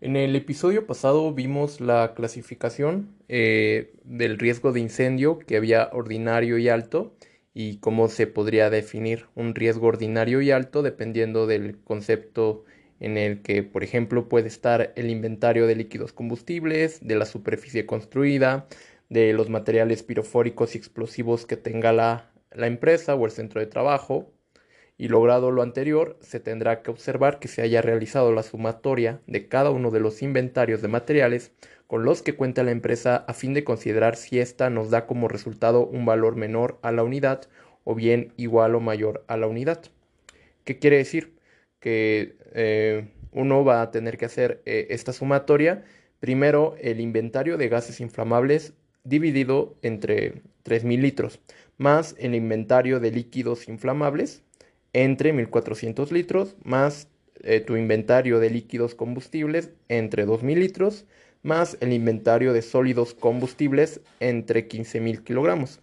En el episodio pasado vimos la clasificación eh, del riesgo de incendio que había ordinario y alto y cómo se podría definir un riesgo ordinario y alto dependiendo del concepto en el que, por ejemplo, puede estar el inventario de líquidos combustibles, de la superficie construida, de los materiales pirofóricos y explosivos que tenga la, la empresa o el centro de trabajo, y logrado lo anterior, se tendrá que observar que se haya realizado la sumatoria de cada uno de los inventarios de materiales con los que cuenta la empresa a fin de considerar si ésta nos da como resultado un valor menor a la unidad o bien igual o mayor a la unidad. ¿Qué quiere decir? Que eh, uno va a tener que hacer eh, esta sumatoria. Primero, el inventario de gases inflamables dividido entre 3.000 litros, más el inventario de líquidos inflamables entre 1400 litros más eh, tu inventario de líquidos combustibles entre 2000 litros más el inventario de sólidos combustibles entre 15000 kilogramos.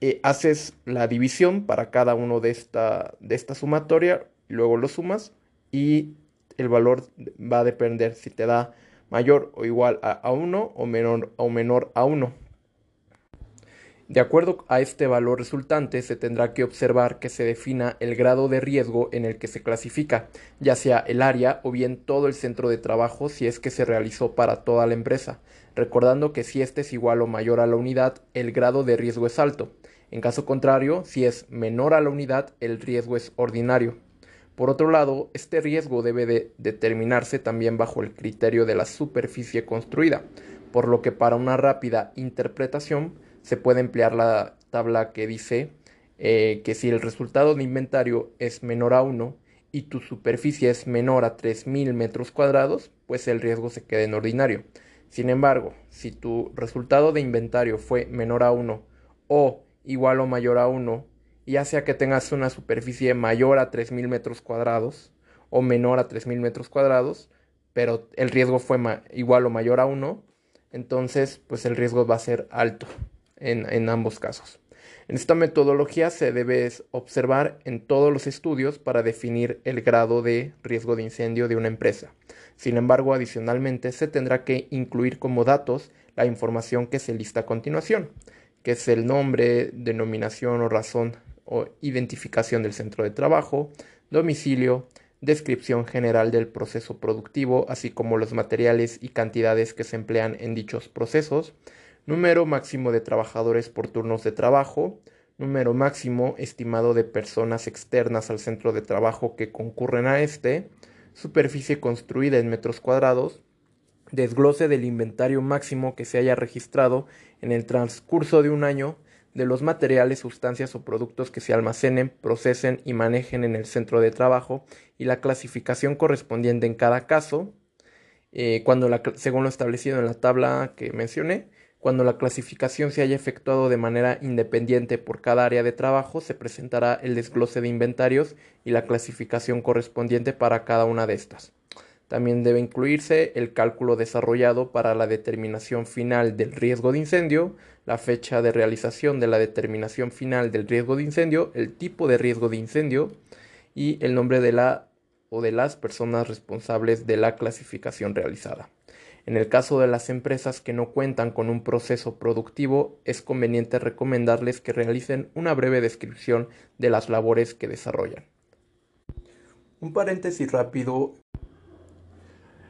Eh, haces la división para cada uno de esta, de esta sumatoria, luego lo sumas y el valor va a depender si te da mayor o igual a, 1 o menor, o menor a 1. De acuerdo a este valor resultante, se tendrá que observar que se defina el grado de riesgo en el que se clasifica, ya sea el área o bien todo el centro de trabajo si es que se realizó para toda la empresa, recordando que si este es igual o mayor a la unidad, el grado de riesgo es alto. En caso contrario, si es menor a la unidad, el riesgo es ordinario. Por otro lado, este riesgo debe de determinarse también bajo el criterio de la superficie construida, por lo que para una rápida interpretación, se puede emplear la tabla que dice eh, que si el resultado de inventario es menor a 1 y tu superficie es menor a 3.000 metros cuadrados, pues el riesgo se queda en ordinario. Sin embargo, si tu resultado de inventario fue menor a 1 o igual o mayor a 1, ya sea que tengas una superficie mayor a 3.000 metros cuadrados o menor a 3.000 metros cuadrados, pero el riesgo fue igual o mayor a 1, entonces pues el riesgo va a ser alto en, ambos casos. En esta metodología se debe observar en todos los estudios para definir el grado de riesgo de incendio de una empresa. Sin embargo, adicionalmente se tendrá que incluir como datos la información que se lista a continuación, que es el nombre, denominación o razón o identificación del centro de trabajo, domicilio, descripción general del proceso productivo, así como los materiales y cantidades que se emplean en dichos procesos, número máximo de trabajadores por turnos de trabajo, número máximo estimado de personas externas al centro de trabajo que concurren a este, superficie construida en metros cuadrados, desglose del inventario máximo que se haya registrado en el transcurso de un año de los materiales, sustancias o productos que se almacenen, procesen y manejen en el centro de trabajo y la clasificación correspondiente en cada caso, eh, cuando según lo establecido en la tabla que mencioné, cuando la clasificación se haya efectuado de manera independiente por cada área de trabajo, se presentará el desglose de inventarios y la clasificación correspondiente para cada una de estas. También debe incluirse el cálculo desarrollado para la determinación final del riesgo de incendio, la fecha de realización de la determinación final del riesgo de incendio, el tipo de riesgo de incendio y el nombre de la o de las personas responsables de la clasificación realizada. En el caso de las empresas que no cuentan con un proceso productivo, es conveniente recomendarles que realicen una breve descripción de las labores que desarrollan. Un paréntesis rápido.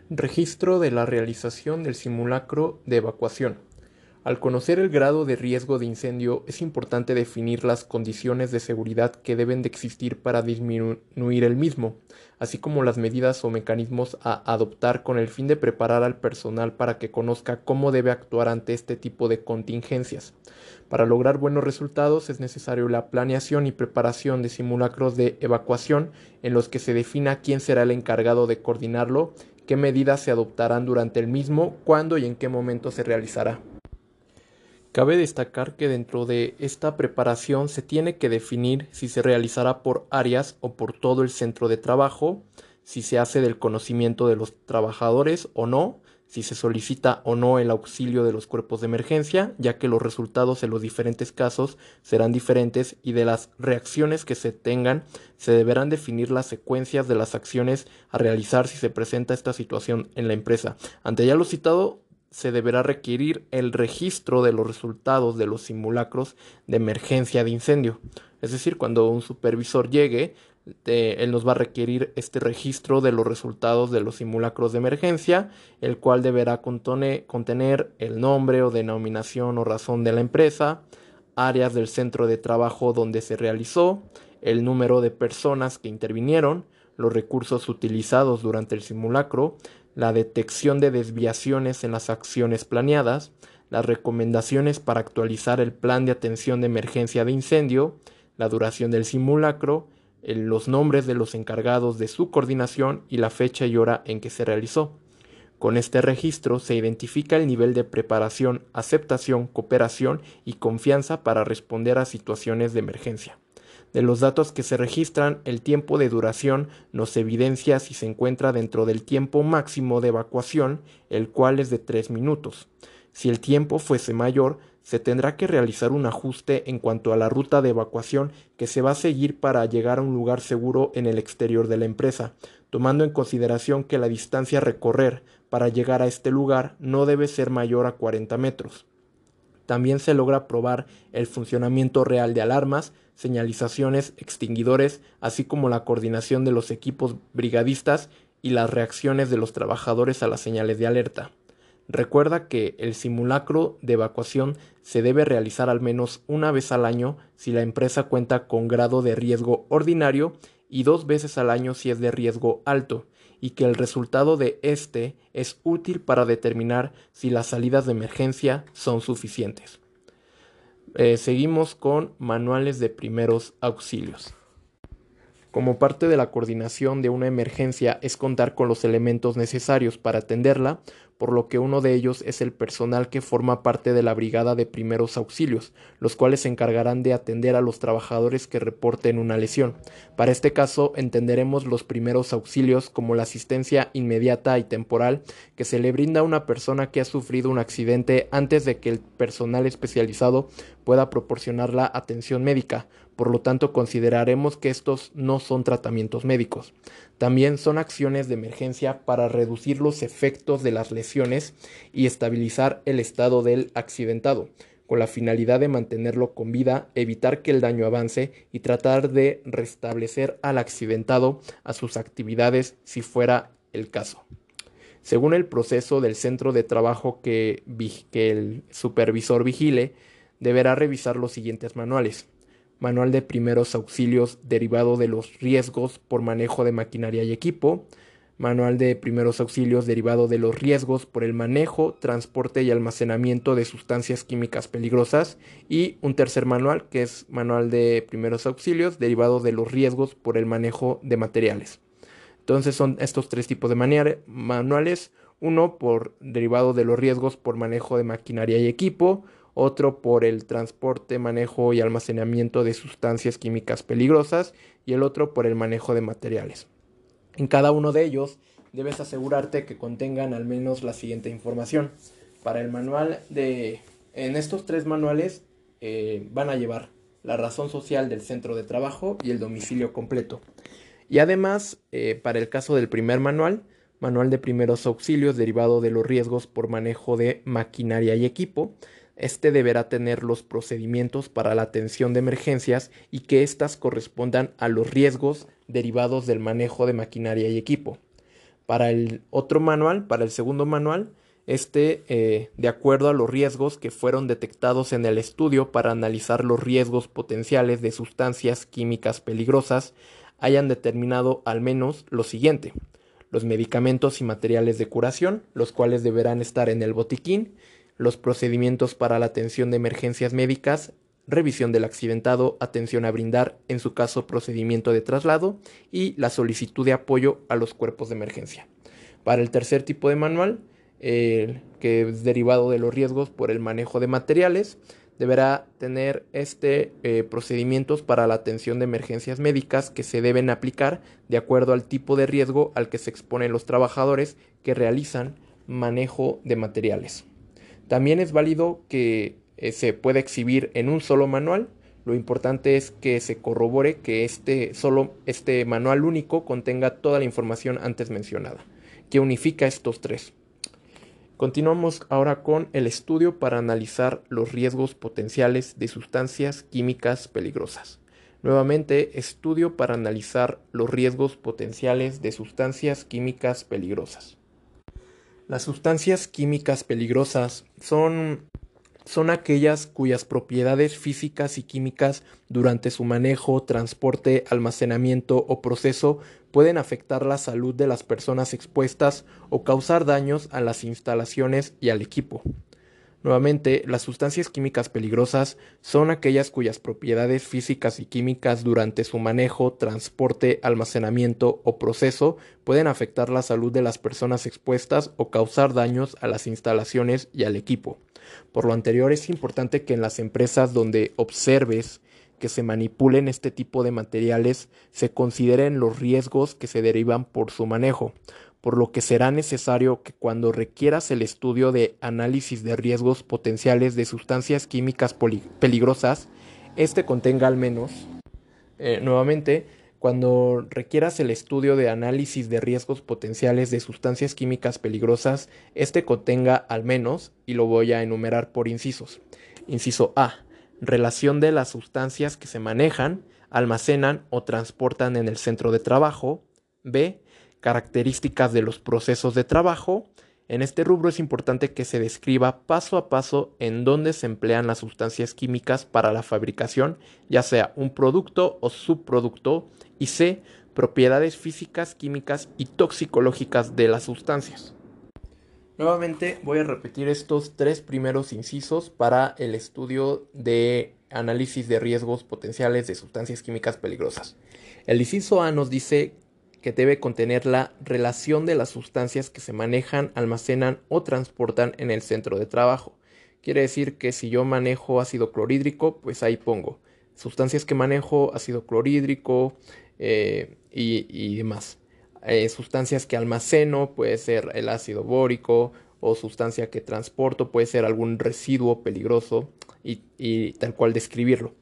Registro de la realización del simulacro de evacuación. Al conocer el grado de riesgo de incendio, es importante definir las condiciones de seguridad que deben de existir para disminuir el mismo, así como las medidas o mecanismos a adoptar con el fin de preparar al personal para que conozca cómo debe actuar ante este tipo de contingencias. Para lograr buenos resultados es necesario la planeación y preparación de simulacros de evacuación en los que se defina quién será el encargado de coordinarlo, qué medidas se adoptarán durante el mismo, cuándo y en qué momento se realizará. Cabe destacar que dentro de esta preparación se tiene que definir si se realizará por áreas o por todo el centro de trabajo, si se hace del conocimiento de los trabajadores o no, si se solicita o no el auxilio de los cuerpos de emergencia, ya que los resultados en los diferentes casos serán diferentes y de las reacciones que se tengan se deberán definir las secuencias de las acciones a realizar si se presenta esta situación en la empresa. Ante ya lo citado, se deberá requerir el registro de los resultados de los simulacros de emergencia de incendio. Es decir, cuando un supervisor llegue, él nos va a requerir este registro de los resultados de los simulacros de emergencia, el cual deberá contener el nombre o denominación o razón de la empresa, áreas del centro de trabajo donde se realizó, el número de personas que intervinieron, los recursos utilizados durante el simulacro, la detección de desviaciones en las acciones planeadas, las recomendaciones para actualizar el plan de atención de emergencia de incendio, la duración del simulacro, los nombres de los encargados de su coordinación y la fecha y hora en que se realizó. Con este registro se identifica el nivel de preparación, aceptación, cooperación y confianza para responder a situaciones de emergencia. De los datos que se registran, el tiempo de duración nos evidencia si se encuentra dentro del tiempo máximo de evacuación, el cual es de 3 minutos. Si el tiempo fuese mayor, se tendrá que realizar un ajuste en cuanto a la ruta de evacuación que se va a seguir para llegar a un lugar seguro en el exterior de la empresa, tomando en consideración que la distancia a recorrer para llegar a este lugar no debe ser mayor a 40 metros. También se logra probar el funcionamiento real de alarmas, señalizaciones, extinguidores, así como la coordinación de los equipos brigadistas y las reacciones de los trabajadores a las señales de alerta. Recuerda que el simulacro de evacuación se debe realizar al menos una vez al año si la empresa cuenta con grado de riesgo ordinario y dos veces al año si es de riesgo alto, y que el resultado de este es útil para determinar si las salidas de emergencia son suficientes. Eh, seguimos con manuales de primeros auxilios. Como parte de la coordinación de una emergencia es contar con los elementos necesarios para atenderla, por lo que uno de ellos es el personal que forma parte de la brigada de primeros auxilios, los cuales se encargarán de atender a los trabajadores que reporten una lesión. Para este caso entenderemos los primeros auxilios como la asistencia inmediata y temporal que se le brinda a una persona que ha sufrido un accidente antes de que el personal especializado pueda proporcionar la atención médica, por lo tanto consideraremos que estos no son tratamientos médicos. También son acciones de emergencia para reducir los efectos de las lesiones y estabilizar el estado del accidentado, con la finalidad de mantenerlo con vida, evitar que el daño avance y tratar de restablecer al accidentado a sus actividades si fuera el caso. Según el proceso del centro de trabajo que, el supervisor vigile, deberá revisar los siguientes manuales manual de primeros auxilios derivado de los riesgos por manejo de maquinaria y equipo, manual de primeros auxilios derivado de los riesgos por el manejo, transporte y almacenamiento de sustancias químicas peligrosas y un tercer manual que es manual de primeros auxilios derivado de los riesgos por el manejo de materiales. Entonces son estos tres tipos de manuales, uno por derivado de los riesgos por manejo de maquinaria y equipo, otro por el transporte, manejo y almacenamiento de sustancias químicas peligrosas y el otro por el manejo de materiales. En cada uno de ellos debes asegurarte que contengan al menos la siguiente información. Para el manual de... En estos tres manuales eh, van a llevar la razón social del centro de trabajo y el domicilio completo. Y además, eh, para el caso del primer manual, manual de primeros auxilios derivado de los riesgos por manejo de maquinaria y equipo, este deberá tener los procedimientos para la atención de emergencias y que éstas correspondan a los riesgos derivados del manejo de maquinaria y equipo. Para el otro manual, para el segundo manual, este, eh, de acuerdo a los riesgos que fueron detectados en el estudio para analizar los riesgos potenciales de sustancias químicas peligrosas, hayan determinado al menos lo siguiente. Los medicamentos y materiales de curación, los cuales deberán estar en el botiquín, los procedimientos para la atención de emergencias médicas, revisión del accidentado, atención a brindar, en su caso procedimiento de traslado y la solicitud de apoyo a los cuerpos de emergencia. Para el tercer tipo de manual, que es derivado de los riesgos por el manejo de materiales, deberá tener este eh, procedimientos para la atención de emergencias médicas que se deben aplicar de acuerdo al tipo de riesgo al que se exponen los trabajadores que realizan manejo de materiales. También es válido que eh, se pueda exhibir en un solo manual. Lo importante es que se corrobore que este, solo, este manual único contenga toda la información antes mencionada, que unifica estos tres. Continuamos ahora con el estudio para analizar los riesgos potenciales de sustancias químicas peligrosas. Nuevamente, estudio para analizar los riesgos potenciales de sustancias químicas peligrosas. Las sustancias químicas peligrosas son, son aquellas cuyas propiedades físicas y químicas durante su manejo, transporte, almacenamiento o proceso pueden afectar la salud de las personas expuestas o causar daños a las instalaciones y al equipo. Nuevamente, las sustancias químicas peligrosas son aquellas cuyas propiedades físicas y químicas durante su manejo, transporte, almacenamiento o proceso pueden afectar la salud de las personas expuestas o causar daños a las instalaciones y al equipo. Por lo anterior, es importante que en las empresas donde observes que se manipulen este tipo de materiales se consideren los riesgos que se derivan por su manejo, por lo que será necesario que cuando requieras el estudio de análisis de riesgos potenciales de sustancias químicas peligrosas, este contenga al menos, eh, nuevamente, cuando requieras el estudio de análisis de riesgos potenciales de sustancias químicas peligrosas, este contenga al menos, y lo voy a enumerar por incisos. Inciso A. Relación de las sustancias que se manejan, almacenan o transportan en el centro de trabajo. B características de los procesos de trabajo. En este rubro es importante que se describa paso a paso en dónde se emplean las sustancias químicas para la fabricación, ya sea un producto o subproducto, y C, propiedades físicas, químicas y toxicológicas de las sustancias. Nuevamente voy a repetir estos tres primeros incisos para el estudio de análisis de riesgos potenciales de sustancias químicas peligrosas. El inciso A nos dice que debe contener la relación de las sustancias que se manejan, almacenan o transportan en el centro de trabajo. Quiere decir que si yo manejo ácido clorhídrico, pues ahí pongo sustancias que manejo, ácido clorhídrico eh, y, demás. Eh, sustancias que almaceno, puede ser el ácido bórico o sustancia que transporto, puede ser algún residuo peligroso y, y tal cual describirlo.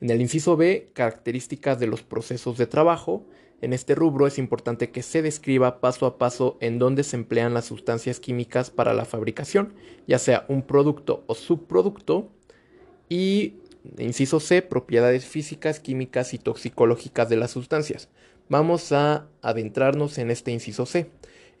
En el inciso B, características de los procesos de trabajo. En este rubro es importante que se describa paso a paso en dónde se emplean las sustancias químicas para la fabricación, ya sea un producto o subproducto. Y, inciso C, propiedades físicas, químicas y toxicológicas de las sustancias. Vamos a adentrarnos en este inciso C.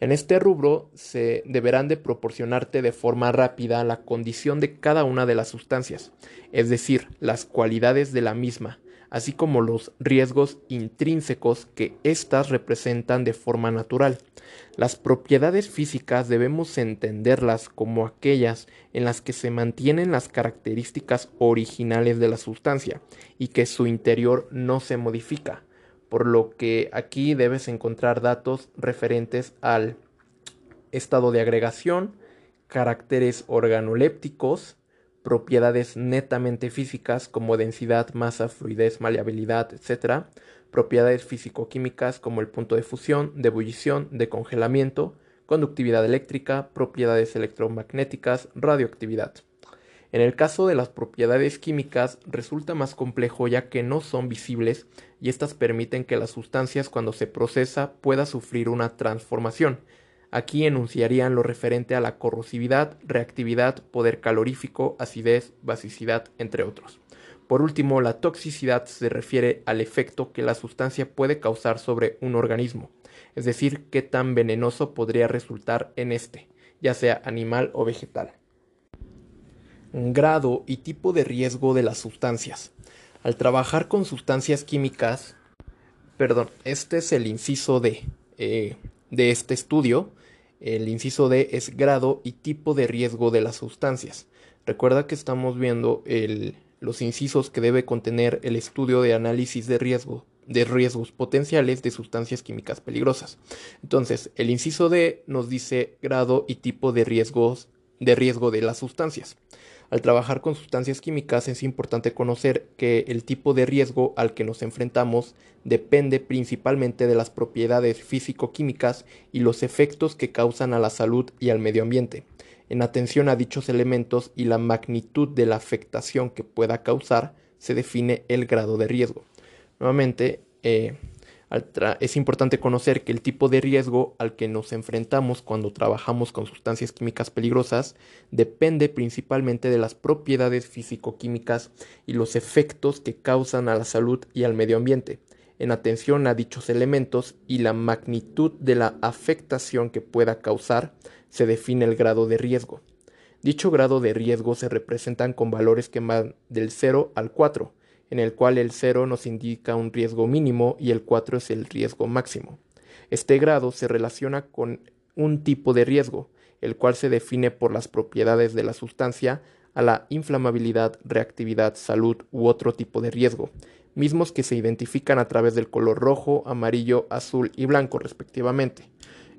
En este rubro se deberán de proporcionarte de forma rápida la condición de cada una de las sustancias, es decir, las cualidades de la misma, así como los riesgos intrínsecos que éstas representan de forma natural. Las propiedades físicas debemos entenderlas como aquellas en las que se mantienen las características originales de la sustancia y que su interior no se modifica, por lo que aquí debes encontrar datos referentes al estado de agregación, caracteres organolépticos, propiedades netamente físicas como densidad, masa, fluidez, maleabilidad, etc., propiedades físico-químicas como el punto de fusión, de ebullición, de congelamiento, conductividad eléctrica, propiedades electromagnéticas, radioactividad. En el caso de las propiedades químicas resulta más complejo ya que no son visibles y estas permiten que las sustancias cuando se procesa pueda sufrir una transformación, Aquí enunciarían lo referente a la corrosividad, reactividad, poder calorífico, acidez, basicidad, entre otros. Por último, la toxicidad se refiere al efecto que la sustancia puede causar sobre un organismo, es decir, qué tan venenoso podría resultar en este, ya sea animal o vegetal. Grado y tipo de riesgo de las sustancias. Al trabajar con sustancias químicas, perdón, este es el inciso D eh, de este estudio, el inciso D es grado y tipo de riesgo de las sustancias. Recuerda que estamos viendo los incisos que debe contener el estudio de análisis de riesgo de riesgos potenciales de sustancias químicas peligrosas. Entonces, el inciso D nos dice grado y tipo de riesgos de riesgo de las sustancias. Al trabajar con sustancias químicas es importante conocer que el tipo de riesgo al que nos enfrentamos depende principalmente de las propiedades físico-químicas y los efectos que causan a la salud y al medio ambiente. En atención a dichos elementos y la magnitud de la afectación que pueda causar, se define el grado de riesgo. Nuevamente, eh, es importante conocer que el tipo de riesgo al que nos enfrentamos cuando trabajamos con sustancias químicas peligrosas depende principalmente de las propiedades físico-químicas y los efectos que causan a la salud y al medio ambiente. En atención a dichos elementos y la magnitud de la afectación que pueda causar, se define el grado de riesgo. Dicho grado de riesgo se representan con valores que van del 0 al 4, en el cual el 0 nos indica un riesgo mínimo y el 4 es el riesgo máximo. Este grado se relaciona con un tipo de riesgo, el cual se define por las propiedades de la sustancia a la inflamabilidad, reactividad, salud u otro tipo de riesgo, mismos que se identifican a través del color rojo, amarillo, azul y blanco respectivamente.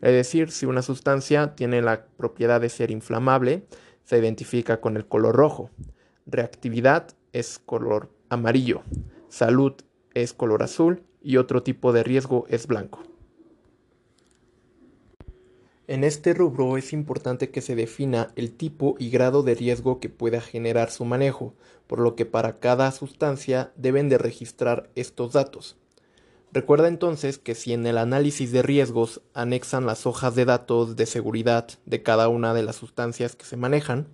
Es decir, si una sustancia tiene la propiedad de ser inflamable, se identifica con el color rojo. Reactividad es color amarillo, salud es color azul y otro tipo de riesgo es blanco. En este rubro es importante que se defina el tipo y grado de riesgo que pueda generar su manejo, por lo que para cada sustancia deben de registrar estos datos. Recuerda entonces que si en el análisis de riesgos anexan las hojas de datos de seguridad de cada una de las sustancias que se manejan,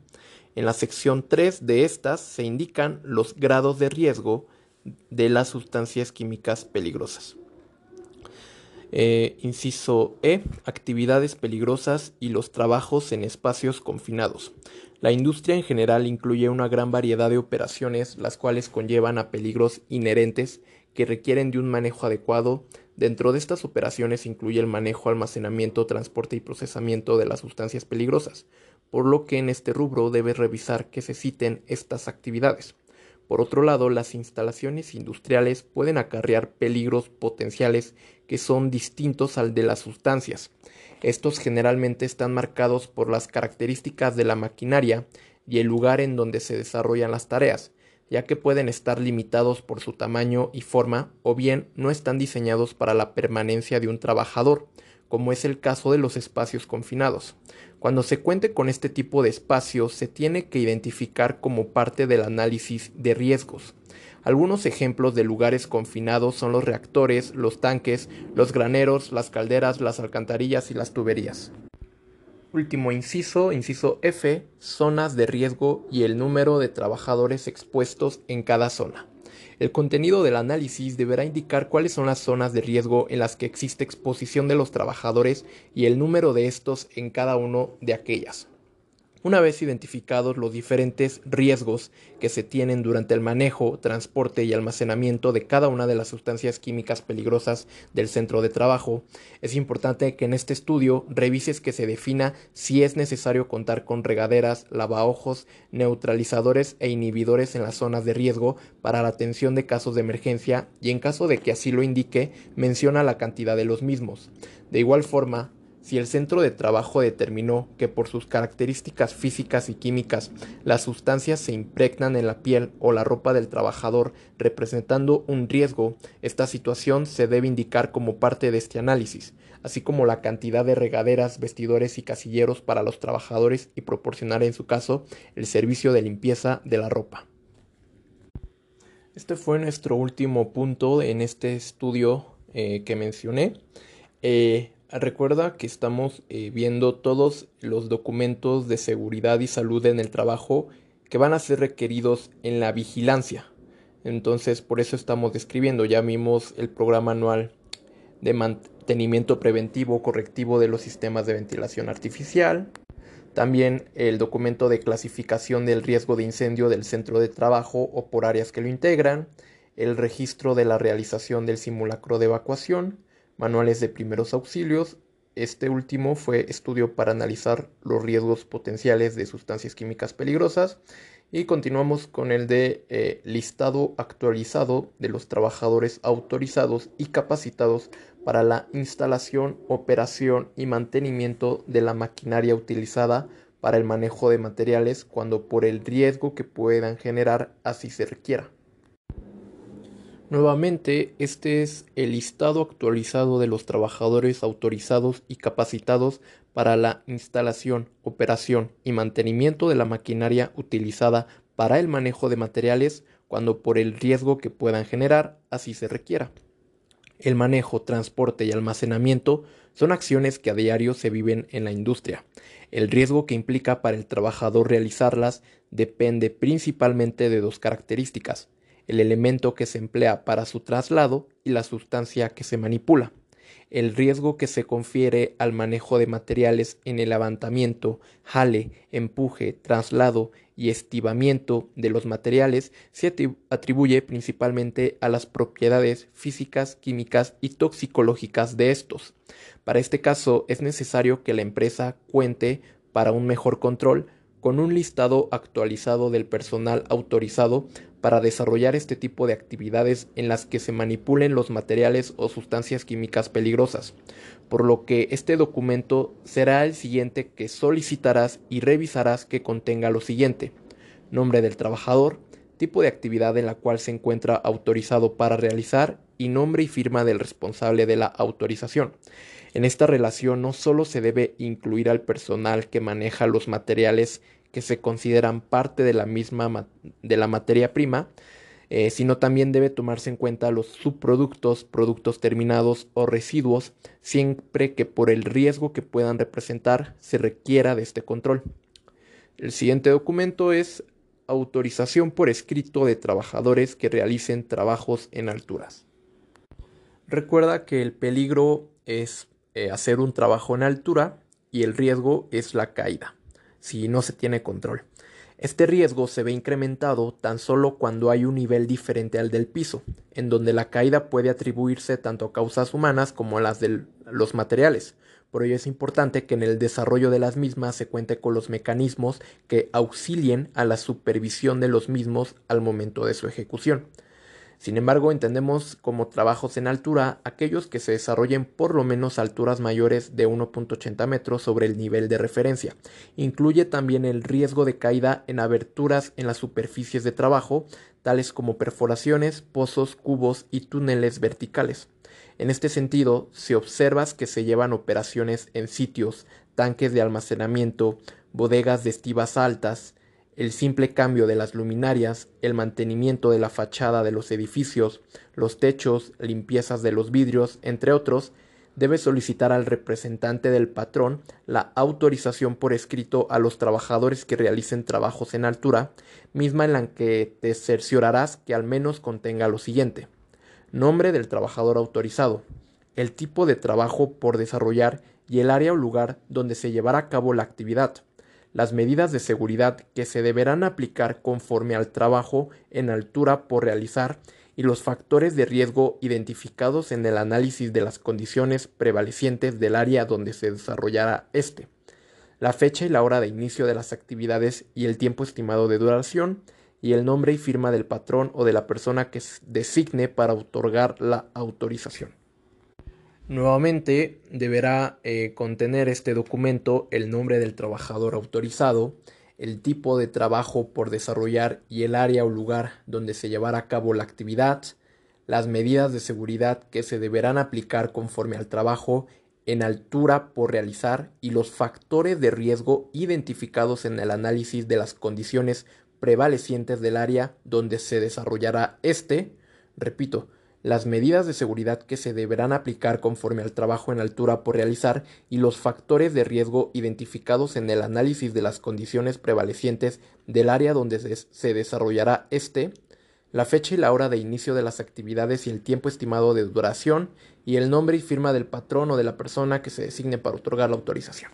en la sección 3 de estas se indican los grados de riesgo de las sustancias químicas peligrosas. Eh, inciso E, actividades peligrosas y los trabajos en espacios confinados. La industria en general incluye una gran variedad de operaciones, las cuales conllevan a peligros inherentes que requieren de un manejo adecuado. Dentro de estas operaciones incluye el manejo, almacenamiento, transporte y procesamiento de las sustancias peligrosas, por lo que en este rubro debe revisar que se citen estas actividades. Por otro lado, las instalaciones industriales pueden acarrear peligros potenciales que son distintos al de las sustancias. Estos generalmente están marcados por las características de la maquinaria y el lugar en donde se desarrollan las tareas, ya que pueden estar limitados por su tamaño y forma o bien no están diseñados para la permanencia de un trabajador, como es el caso de los espacios confinados. Cuando se cuente con este tipo de espacios, se tiene que identificar como parte del análisis de riesgos. Algunos ejemplos de lugares confinados son los reactores, los tanques, los graneros, las calderas, las alcantarillas y las tuberías. Último inciso, inciso F, zonas de riesgo y el número de trabajadores expuestos en cada zona. El contenido del análisis deberá indicar cuáles son las zonas de riesgo en las que existe exposición de los trabajadores y el número de estos en cada uno de aquellas. Una vez identificados los diferentes riesgos que se tienen durante el manejo, transporte y almacenamiento de cada una de las sustancias químicas peligrosas del centro de trabajo, es importante que en este estudio revises que se defina si es necesario contar con regaderas, lavaojos, neutralizadores e inhibidores en las zonas de riesgo para la atención de casos de emergencia y en caso de que así lo indique, menciona la cantidad de los mismos. De igual forma, si el centro de trabajo determinó que por sus características físicas y químicas las sustancias se impregnan en la piel o la ropa del trabajador representando un riesgo, esta situación se debe indicar como parte de este análisis, así como la cantidad de regaderas, vestidores y casilleros para los trabajadores y proporcionar en su caso el servicio de limpieza de la ropa. Este fue nuestro último punto en este estudio eh, que mencioné. Eh, Recuerda que estamos eh, viendo todos los documentos de seguridad y salud en el trabajo que van a ser requeridos en la vigilancia. Entonces, por eso estamos describiendo. Ya vimos el programa anual de mantenimiento preventivo correctivo de los sistemas de ventilación artificial. También el documento de clasificación del riesgo de incendio del centro de trabajo o por áreas que lo integran. El registro de la realización del simulacro de evacuación manuales de primeros auxilios. Este último fue estudio para analizar los riesgos potenciales de sustancias químicas peligrosas. Y continuamos con el de eh, listado actualizado de los trabajadores autorizados y capacitados para la instalación, operación y mantenimiento de la maquinaria utilizada para el manejo de materiales cuando por el riesgo que puedan generar así se requiera. Nuevamente, este es el listado actualizado de los trabajadores autorizados y capacitados para la instalación, operación y mantenimiento de la maquinaria utilizada para el manejo de materiales cuando por el riesgo que puedan generar así se requiera. El manejo, transporte y almacenamiento son acciones que a diario se viven en la industria. El riesgo que implica para el trabajador realizarlas depende principalmente de dos características el elemento que se emplea para su traslado y la sustancia que se manipula. El riesgo que se confiere al manejo de materiales en el levantamiento, jale, empuje, traslado y estivamiento de los materiales se atribuye principalmente a las propiedades físicas, químicas y toxicológicas de estos. Para este caso es necesario que la empresa cuente para un mejor control con un listado actualizado del personal autorizado para desarrollar este tipo de actividades en las que se manipulen los materiales o sustancias químicas peligrosas, por lo que este documento será el siguiente que solicitarás y revisarás que contenga lo siguiente, nombre del trabajador, tipo de actividad en la cual se encuentra autorizado para realizar y nombre y firma del responsable de la autorización. En esta relación no solo se debe incluir al personal que maneja los materiales que se consideran parte de la misma de la materia prima, eh, sino también debe tomarse en cuenta los subproductos, productos terminados o residuos, siempre que por el riesgo que puedan representar se requiera de este control. El siguiente documento es autorización por escrito de trabajadores que realicen trabajos en alturas. Recuerda que el peligro es eh, hacer un trabajo en altura y el riesgo es la caída, si no se tiene control. Este riesgo se ve incrementado tan solo cuando hay un nivel diferente al del piso, en donde la caída puede atribuirse tanto a causas humanas como a las de los materiales. Por ello es importante que en el desarrollo de las mismas se cuente con los mecanismos que auxilien a la supervisión de los mismos al momento de su ejecución. Sin embargo, entendemos como trabajos en altura aquellos que se desarrollen por lo menos a alturas mayores de 1.80 metros sobre el nivel de referencia. Incluye también el riesgo de caída en aberturas en las superficies de trabajo, tales como perforaciones, pozos, cubos y túneles verticales. En este sentido, si observas que se llevan operaciones en sitios, tanques de almacenamiento, bodegas de estivas altas, el simple cambio de las luminarias, el mantenimiento de la fachada de los edificios, los techos, limpiezas de los vidrios, entre otros, debe solicitar al representante del patrón la autorización por escrito a los trabajadores que realicen trabajos en altura, misma en la que te cerciorarás que al menos contenga lo siguiente. Nombre del trabajador autorizado, el tipo de trabajo por desarrollar y el área o lugar donde se llevará a cabo la actividad las medidas de seguridad que se deberán aplicar conforme al trabajo en altura por realizar y los factores de riesgo identificados en el análisis de las condiciones prevalecientes del área donde se desarrollará este, la fecha y la hora de inicio de las actividades y el tiempo estimado de duración, y el nombre y firma del patrón o de la persona que designe para otorgar la autorización. Nuevamente deberá eh, contener este documento el nombre del trabajador autorizado, el tipo de trabajo por desarrollar y el área o lugar donde se llevará a cabo la actividad, las medidas de seguridad que se deberán aplicar conforme al trabajo en altura por realizar y los factores de riesgo identificados en el análisis de las condiciones prevalecientes del área donde se desarrollará este, repito, las medidas de seguridad que se deberán aplicar conforme al trabajo en altura por realizar y los factores de riesgo identificados en el análisis de las condiciones prevalecientes del área donde se desarrollará este, la fecha y la hora de inicio de las actividades y el tiempo estimado de duración y el nombre y firma del patrón o de la persona que se designe para otorgar la autorización.